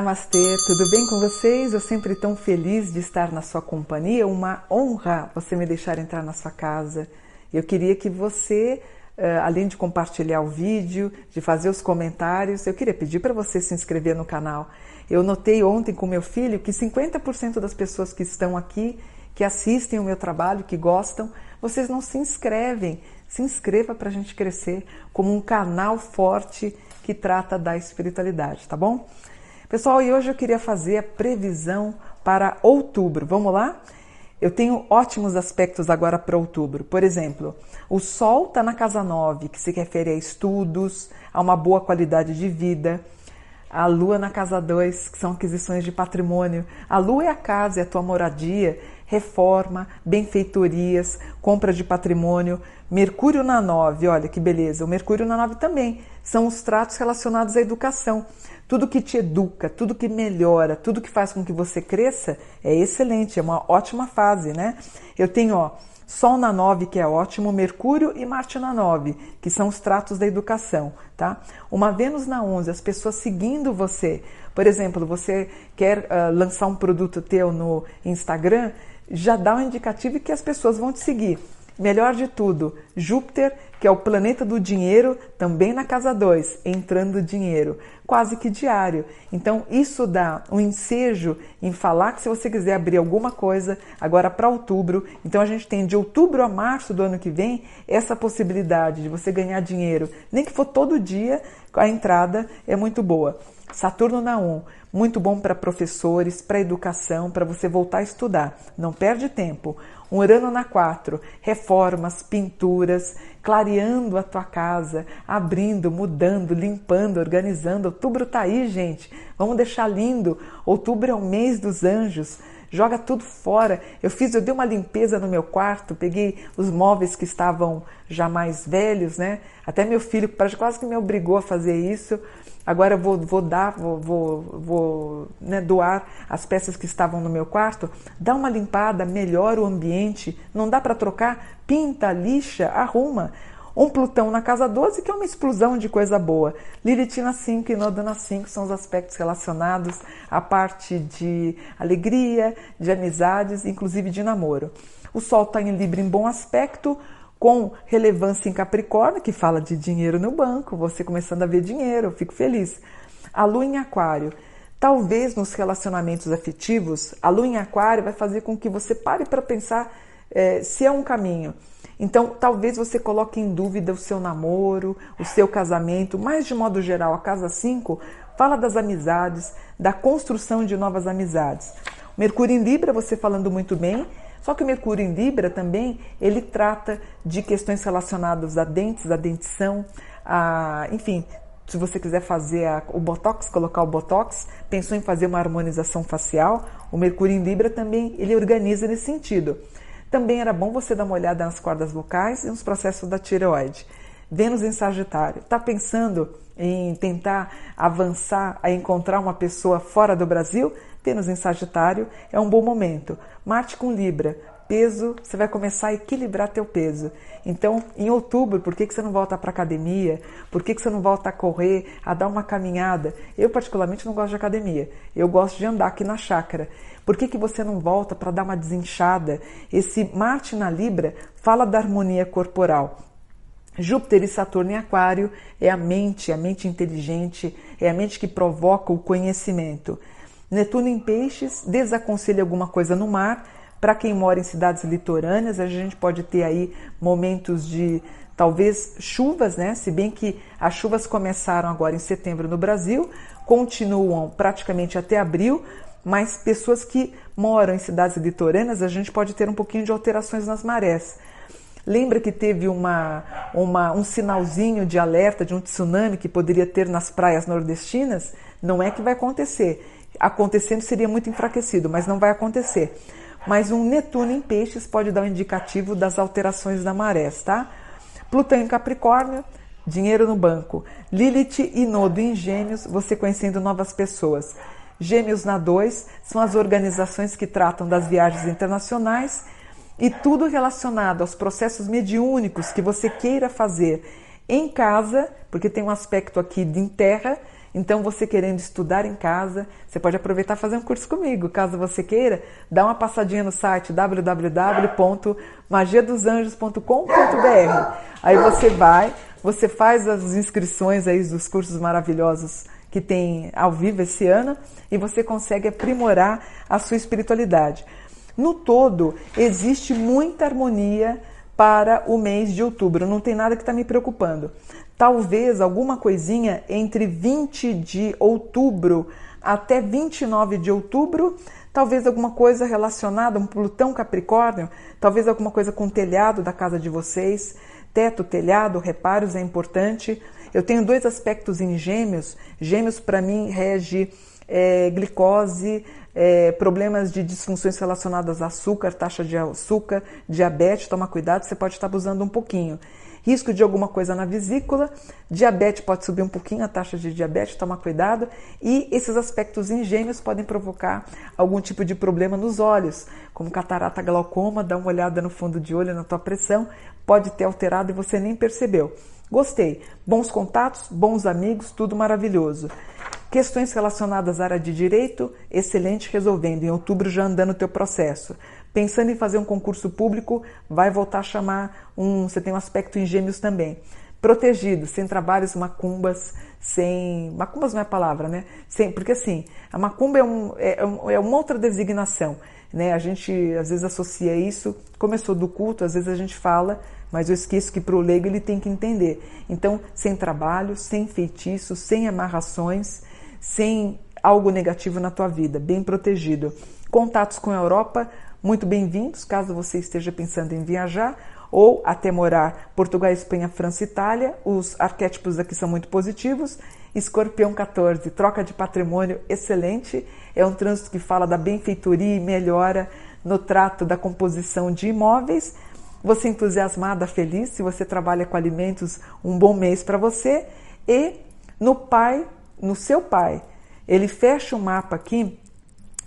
Namastê, tudo bem com vocês? Eu sempre tão feliz de estar na sua companhia. Uma honra você me deixar entrar na sua casa. Eu queria que você, eh, além de compartilhar o vídeo, de fazer os comentários, eu queria pedir para você se inscrever no canal. Eu notei ontem com meu filho que 50% das pessoas que estão aqui, que assistem o meu trabalho, que gostam, vocês não se inscrevem. Se inscreva para a gente crescer como um canal forte que trata da espiritualidade, tá bom? Pessoal, e hoje eu queria fazer a previsão para outubro. Vamos lá? Eu tenho ótimos aspectos agora para outubro. Por exemplo, o Sol está na casa 9, que se refere a estudos, a uma boa qualidade de vida. A Lua na casa 2, que são aquisições de patrimônio. A Lua é a casa, é a tua moradia, reforma, benfeitorias, compra de patrimônio. Mercúrio na 9, olha que beleza. O Mercúrio na 9 também são os tratos relacionados à educação. Tudo que te educa, tudo que melhora, tudo que faz com que você cresça é excelente, é uma ótima fase, né? Eu tenho, ó, Sol na 9, que é ótimo, Mercúrio e Marte na 9, que são os tratos da educação, tá? Uma Vênus na 11, as pessoas seguindo você. Por exemplo, você quer uh, lançar um produto teu no Instagram, já dá um indicativo que as pessoas vão te seguir. Melhor de tudo, Júpiter, que é o planeta do dinheiro, também na casa 2, entrando dinheiro, quase que diário. Então, isso dá um ensejo em falar que se você quiser abrir alguma coisa agora para outubro, então a gente tem de outubro a março do ano que vem essa possibilidade de você ganhar dinheiro, nem que for todo dia, a entrada é muito boa. Saturno na 1, muito bom para professores, para educação, para você voltar a estudar. Não perde tempo. Um Urano na 4, reformas, pinturas, clareando a tua casa, abrindo, mudando, limpando, organizando. Outubro tá aí, gente. Vamos deixar lindo. Outubro é o mês dos anjos. Joga tudo fora. Eu fiz, eu dei uma limpeza no meu quarto, peguei os móveis que estavam já mais velhos, né? Até meu filho quase que me obrigou a fazer isso. Agora eu vou, vou dar, vou, vou, vou né, doar as peças que estavam no meu quarto. Dá uma limpada, melhora o ambiente. Não dá para trocar? Pinta, lixa, arruma. Um Plutão na casa 12, que é uma explosão de coisa boa. Lilith na 5 e Noda na 5 são os aspectos relacionados à parte de alegria, de amizades, inclusive de namoro. O Sol está em Libra em bom aspecto, com relevância em Capricórnio, que fala de dinheiro no banco, você começando a ver dinheiro, eu fico feliz. A lua em Aquário. Talvez nos relacionamentos afetivos, a lua em Aquário vai fazer com que você pare para pensar é, se é um caminho. Então, talvez você coloque em dúvida o seu namoro, o seu casamento, mas de modo geral, a casa 5 fala das amizades, da construção de novas amizades. Mercúrio em Libra, você falando muito bem, só que o Mercúrio em Libra também, ele trata de questões relacionadas a dentes, a dentição, a, enfim, se você quiser fazer a, o Botox, colocar o Botox, pensou em fazer uma harmonização facial, o Mercúrio em Libra também, ele organiza nesse sentido. Também era bom você dar uma olhada nas cordas vocais e nos processos da tireoide. Vênus em Sagitário. Está pensando em tentar avançar a encontrar uma pessoa fora do Brasil? Vênus em Sagitário é um bom momento. Marte com Libra, peso, você vai começar a equilibrar teu peso. Então, em outubro, por que, que você não volta para academia? Por que, que você não volta a correr, a dar uma caminhada? Eu, particularmente, não gosto de academia. Eu gosto de andar aqui na chácara. Por que, que você não volta para dar uma desinchada? Esse Marte na Libra fala da harmonia corporal. Júpiter e Saturno em Aquário é a mente, a mente inteligente, é a mente que provoca o conhecimento. Netuno em Peixes desaconselha alguma coisa no mar. Para quem mora em cidades litorâneas, a gente pode ter aí momentos de talvez chuvas, né? Se bem que as chuvas começaram agora em setembro no Brasil, continuam praticamente até abril, mas pessoas que moram em cidades litorâneas, a gente pode ter um pouquinho de alterações nas marés. Lembra que teve uma, uma, um sinalzinho de alerta de um tsunami que poderia ter nas praias nordestinas? Não é que vai acontecer acontecendo seria muito enfraquecido, mas não vai acontecer. Mas um Netuno em peixes pode dar um indicativo das alterações da maré, tá? Plutão em Capricórnio, dinheiro no banco. Lilith e Nodo em Gêmeos, você conhecendo novas pessoas. Gêmeos na 2 são as organizações que tratam das viagens internacionais e tudo relacionado aos processos mediúnicos que você queira fazer em casa, porque tem um aspecto aqui de em terra Então, você querendo estudar em casa, você pode aproveitar e fazer um curso comigo. Caso você queira, dá uma passadinha no site www.magiadosanjos.com.br. Aí você vai, você faz as inscrições aí dos cursos maravilhosos que tem ao vivo esse ano e você consegue aprimorar a sua espiritualidade. No todo, existe muita harmonia para o mês de outubro, não tem nada que está me preocupando. Talvez alguma coisinha entre 20 de outubro até 29 de outubro, talvez alguma coisa relacionada a um Plutão Capricórnio, talvez alguma coisa com o telhado da casa de vocês, teto, telhado, reparos é importante. Eu tenho dois aspectos em gêmeos. Gêmeos, para mim, rege é, glicose, é, problemas de disfunções relacionadas a açúcar, taxa de açúcar, diabetes. Toma cuidado, você pode estar abusando um pouquinho. Risco de alguma coisa na vesícula, diabetes pode subir um pouquinho, a taxa de diabetes, toma cuidado. E esses aspectos em gêmeos podem provocar algum tipo de problema nos olhos, como catarata, glaucoma, dá uma olhada no fundo de olho, na tua pressão, pode ter alterado e você nem percebeu. Gostei. Bons contatos, bons amigos, tudo maravilhoso. Questões relacionadas à área de direito, excelente resolvendo. Em outubro já andando o teu processo. Pensando em fazer um concurso público, vai voltar a chamar um. Você tem um aspecto em gêmeos também. Protegido, sem trabalhos macumbas, sem. Macumbas não é palavra, né? Sem, porque assim, a macumba é, um, é, é uma outra designação. Né? A gente às vezes associa isso, começou do culto, às vezes a gente fala mas eu esqueço que para o leigo ele tem que entender. Então, sem trabalho, sem feitiço, sem amarrações, sem algo negativo na tua vida, bem protegido. Contatos com a Europa, muito bem-vindos, caso você esteja pensando em viajar ou até morar Portugal, Espanha, França, Itália. Os arquétipos aqui são muito positivos. Escorpião 14, troca de patrimônio excelente. É um trânsito que fala da benfeitoria e melhora no trato da composição de imóveis você entusiasmada, feliz, se você trabalha com alimentos, um bom mês para você. E no pai, no seu pai, ele fecha o mapa aqui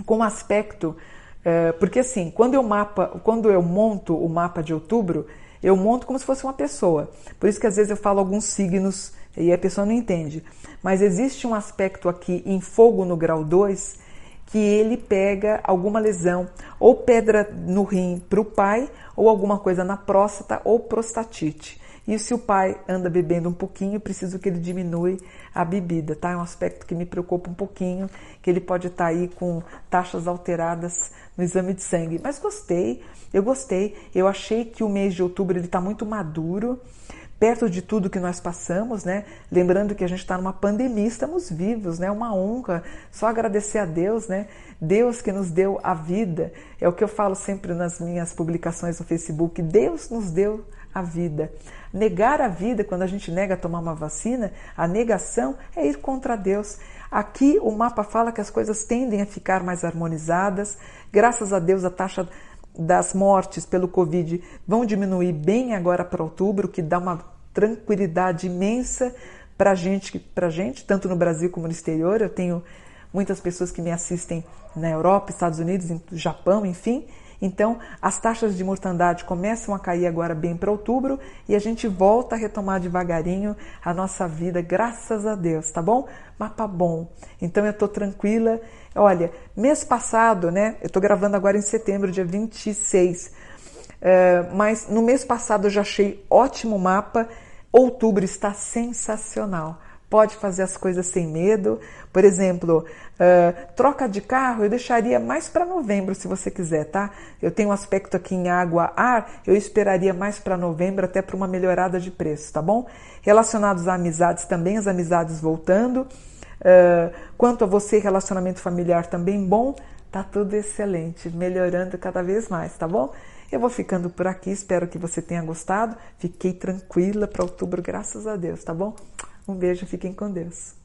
com aspecto, é, porque assim, quando eu mapa, quando eu monto o mapa de outubro, eu monto como se fosse uma pessoa. Por isso que às vezes eu falo alguns signos e a pessoa não entende. Mas existe um aspecto aqui em fogo no grau 2 que ele pega alguma lesão, ou pedra no rim para o pai, ou alguma coisa na próstata, ou prostatite. E se o pai anda bebendo um pouquinho, preciso que ele diminui a bebida, tá? É um aspecto que me preocupa um pouquinho, que ele pode estar tá aí com taxas alteradas no exame de sangue. Mas gostei, eu gostei. Eu achei que o mês de outubro ele está muito maduro perto de tudo que nós passamos, né? Lembrando que a gente está numa pandemia, estamos vivos, né? Uma honra, só agradecer a Deus, né? Deus que nos deu a vida, é o que eu falo sempre nas minhas publicações no Facebook. Deus nos deu a vida. Negar a vida, quando a gente nega tomar uma vacina, a negação é ir contra Deus. Aqui o mapa fala que as coisas tendem a ficar mais harmonizadas. Graças a Deus, a taxa das mortes pelo Covid vão diminuir bem agora para outubro, que dá uma tranquilidade imensa para gente, pra gente, tanto no Brasil como no exterior. Eu tenho muitas pessoas que me assistem na Europa, Estados Unidos, Japão, enfim. Então, as taxas de mortandade começam a cair agora bem para outubro e a gente volta a retomar devagarinho a nossa vida, graças a Deus, tá bom? Mapa bom. Então, eu estou tranquila. Olha, mês passado, né? Eu estou gravando agora em setembro, dia 26. Uh, mas no mês passado eu já achei ótimo mapa Outubro está sensacional. Pode fazer as coisas sem medo. Por exemplo, uh, troca de carro eu deixaria mais para novembro, se você quiser, tá? Eu tenho um aspecto aqui em água, ar, eu esperaria mais para novembro, até para uma melhorada de preço, tá bom? Relacionados a amizades também, as amizades voltando. Uh, quanto a você, relacionamento familiar também bom, tá tudo excelente, melhorando cada vez mais, tá bom? Eu vou ficando por aqui, espero que você tenha gostado. Fiquei tranquila para outubro, graças a Deus, tá bom? Um beijo, fiquem com Deus.